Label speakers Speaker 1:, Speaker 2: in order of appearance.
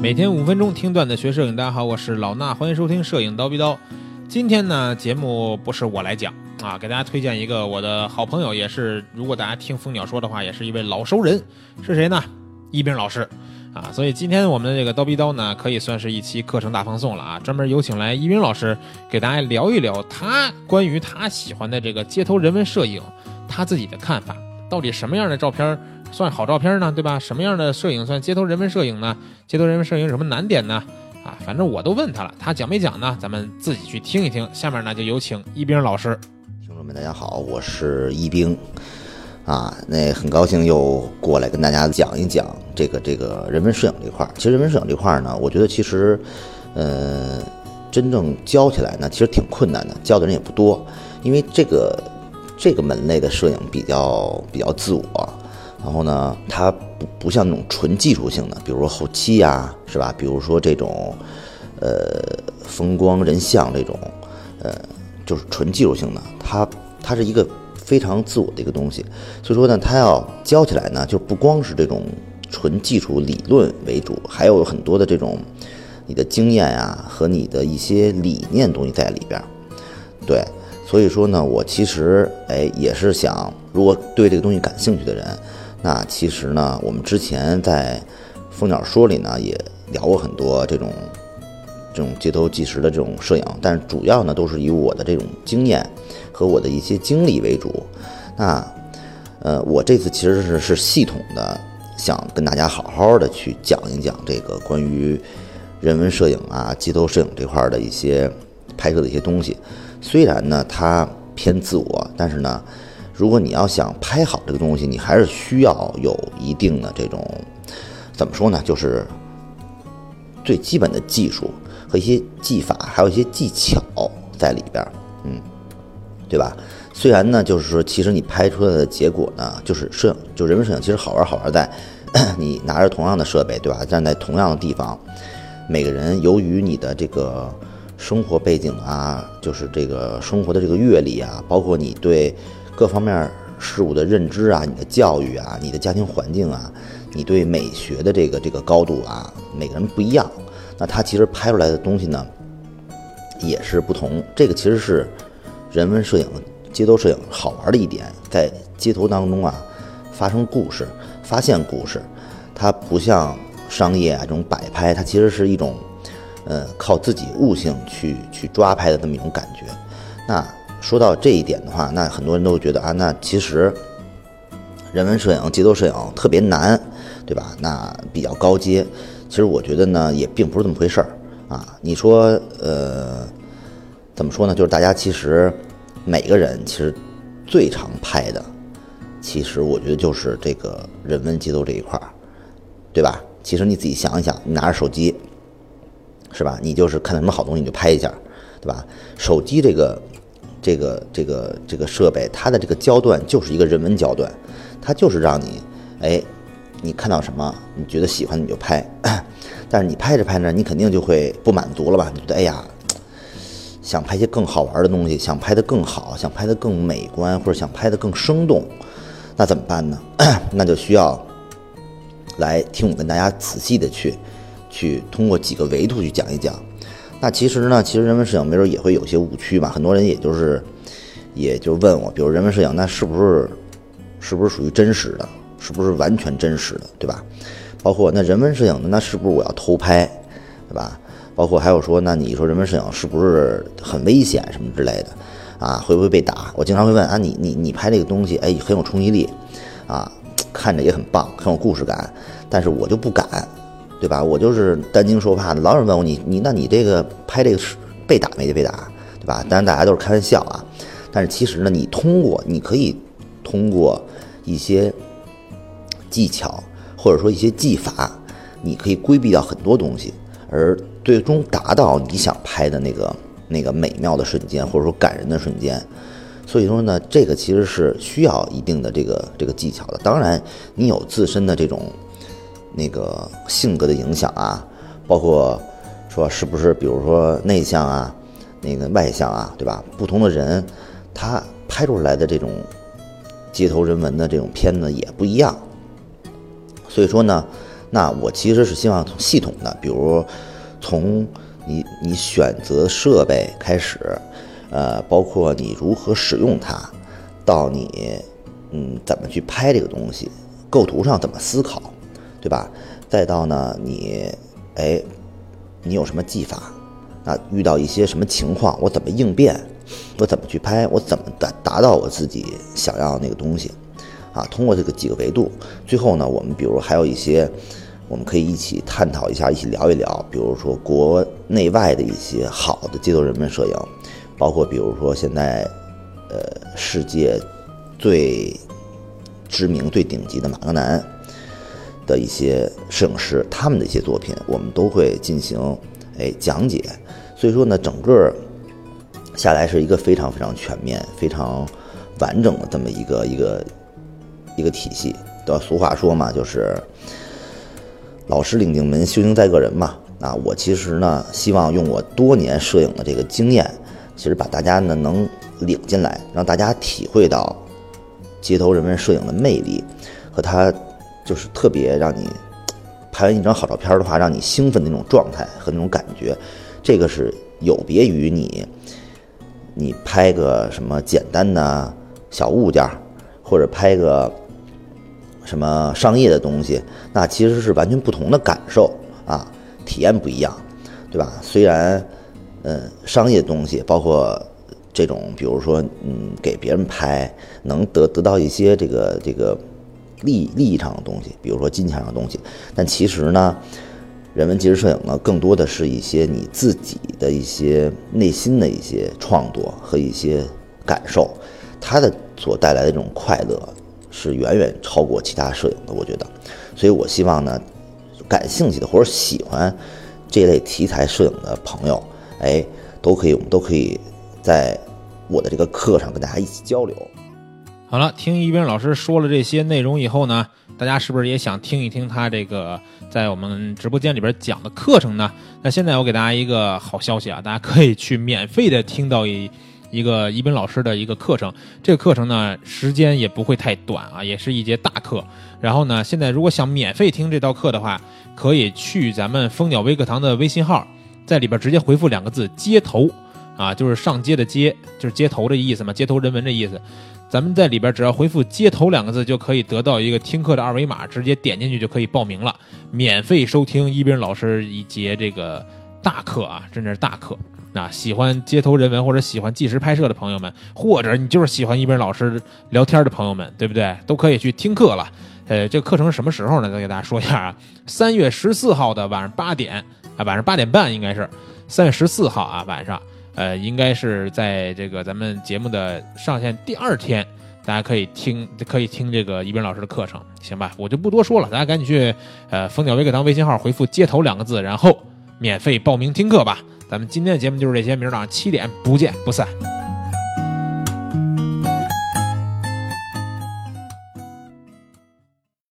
Speaker 1: 每天五分钟听段子学摄影，大家好，我是老衲，欢迎收听摄影刀逼刀。今天呢，节目不是我来讲啊，给大家推荐一个我的好朋友，也是如果大家听蜂鸟说的话，也是一位老熟人，是谁呢？一冰老师啊。所以今天我们的这个刀逼刀呢，可以算是一期课程大放送了啊，专门有请来一冰老师给大家聊一聊他关于他喜欢的这个街头人文摄影，他自己的看法，到底什么样的照片？算好照片呢，对吧？什么样的摄影算街头人文摄影呢？街头人文摄影有什么难点呢？啊，反正我都问他了，他讲没讲呢？咱们自己去听一听。下面呢，就有请一冰老师。
Speaker 2: 听众们，大家好，我是一冰，啊，那很高兴又过来跟大家讲一讲这个这个人文摄影这块儿。其实人文摄影这块儿呢，我觉得其实，呃，真正教起来呢，其实挺困难的，教的人也不多，因为这个这个门类的摄影比较比较自我。然后呢，它不不像那种纯技术性的，比如说后期呀，是吧？比如说这种，呃，风光人像这种，呃，就是纯技术性的。它它是一个非常自我的一个东西，所以说呢，它要教起来呢，就不光是这种纯技术理论为主，还有很多的这种你的经验呀和你的一些理念东西在里边。对，所以说呢，我其实哎也是想，如果对这个东西感兴趣的人。那其实呢，我们之前在《蜂鸟说》里呢也聊过很多这种这种街头纪实的这种摄影，但是主要呢都是以我的这种经验和我的一些经历为主。那呃，我这次其实是是系统的想跟大家好好的去讲一讲这个关于人文摄影啊、街头摄影这块的一些拍摄的一些东西。虽然呢它偏自我，但是呢。如果你要想拍好这个东西，你还是需要有一定的这种，怎么说呢？就是最基本的技术和一些技法，还有一些技巧在里边，嗯，对吧？虽然呢，就是说，其实你拍出来的结果呢，就是摄影，就人文摄影，其实好玩好玩在，你拿着同样的设备，对吧？站在同样的地方，每个人由于你的这个生活背景啊，就是这个生活的这个阅历啊，包括你对。各方面事物的认知啊，你的教育啊，你的家庭环境啊，你对美学的这个这个高度啊，每个人不一样。那他其实拍出来的东西呢，也是不同。这个其实是人文摄影、街头摄影好玩的一点，在街头当中啊，发生故事、发现故事。它不像商业啊这种摆拍，它其实是一种，呃，靠自己悟性去去抓拍的这么一种感觉。那。说到这一点的话，那很多人都觉得啊，那其实人文摄影、街头摄影特别难，对吧？那比较高阶。其实我觉得呢，也并不是这么回事儿啊。你说，呃，怎么说呢？就是大家其实每个人其实最常拍的，其实我觉得就是这个人文街头这一块儿，对吧？其实你自己想一想，你拿着手机，是吧？你就是看到什么好东西你就拍一下，对吧？手机这个。这个这个这个设备，它的这个焦段就是一个人文焦段，它就是让你，哎，你看到什么，你觉得喜欢你就拍，但是你拍着拍着，你肯定就会不满足了吧？你觉得哎呀，想拍些更好玩的东西，想拍的更好，想拍的更美观，或者想拍的更生动，那怎么办呢？那就需要来听我跟大家仔细的去去通过几个维度去讲一讲。那其实呢，其实人文摄影没准也会有些误区吧。很多人也就是，也就问我，比如人文摄影，那是不是，是不是属于真实的？是不是完全真实的，对吧？包括那人文摄影的，那是不是我要偷拍，对吧？包括还有说，那你说人文摄影是不是很危险什么之类的？啊，会不会被打？我经常会问啊，你你你拍这个东西，哎，很有冲击力，啊，看着也很棒，很有故事感，但是我就不敢。对吧？我就是担惊受怕的，老有人问我你你那你这个拍这个是被打没被打，对吧？当然大家都是开玩笑啊，但是其实呢，你通过你可以通过一些技巧或者说一些技法，你可以规避掉很多东西，而最终达到你想拍的那个那个美妙的瞬间或者说感人的瞬间。所以说呢，这个其实是需要一定的这个这个技巧的。当然，你有自身的这种。那个性格的影响啊，包括说是不是，比如说内向啊，那个外向啊，对吧？不同的人，他拍出来的这种街头人文的这种片子也不一样。所以说呢，那我其实是希望从系统的，比如从你你选择设备开始，呃，包括你如何使用它，到你嗯怎么去拍这个东西，构图上怎么思考，对吧？再到呢你哎你有什么技法？那遇到一些什么情况，我怎么应变？我怎么去拍？我怎么达达到我自己想要那个东西？啊，通过这个几个维度，最后呢，我们比如还有一些，我们可以一起探讨一下，一起聊一聊，比如说国内外的一些好的街头人文摄影，包括比如说现在，呃，世界最知名、最顶级的马格南的一些摄影师，他们的一些作品，我们都会进行哎讲解。所以说呢，整个下来是一个非常非常全面、非常完整的这么一个一个。一个体系，对吧？俗话说嘛，就是老师领进门，修行在个人嘛。啊，我其实呢，希望用我多年摄影的这个经验，其实把大家呢能领进来，让大家体会到街头人文摄影的魅力，和它就是特别让你拍完一张好照片的话，让你兴奋的那种状态和那种感觉，这个是有别于你你拍个什么简单的小物件，或者拍个。什么商业的东西，那其实是完全不同的感受啊，体验不一样，对吧？虽然，嗯，商业的东西包括这种，比如说，嗯，给别人拍能得得到一些这个这个利利益上的东西，比如说金钱上的东西，但其实呢，人文纪实摄影呢，更多的是一些你自己的一些内心的一些创作和一些感受，它的所带来的这种快乐。是远远超过其他摄影的，我觉得，所以我希望呢，感兴趣的或者喜欢这类题材摄影的朋友，哎，都可以，我们都可以在我的这个课上跟大家一起交流。
Speaker 1: 好了，听一斌老师说了这些内容以后呢，大家是不是也想听一听他这个在我们直播间里边讲的课程呢？那现在我给大家一个好消息啊，大家可以去免费的听到一。一个一斌老师的一个课程，这个课程呢时间也不会太短啊，也是一节大课。然后呢，现在如果想免费听这道课的话，可以去咱们蜂鸟微课堂的微信号，在里边直接回复两个字“街头”，啊，就是上街的街，就是街头的意思嘛，街头人文的意思。咱们在里边只要回复“街头”两个字，就可以得到一个听课的二维码，直接点进去就可以报名了，免费收听一斌老师一节这个大课啊，真的是大课。那喜欢街头人文或者喜欢纪实拍摄的朋友们，或者你就是喜欢一斌老师聊天的朋友们，对不对？都可以去听课了。呃，这个课程什么时候呢？再给大家说一下啊，三月十四号的晚上八点啊，晚上八点半应该是三月十四号啊晚上，呃，应该是在这个咱们节目的上线第二天，大家可以听可以听这个一斌老师的课程，行吧？我就不多说了，大家赶紧去呃蜂鸟微课堂微信号回复“街头”两个字，然后免费报名听课吧。咱们今天的节目就是这些，明儿早上七点不见不散。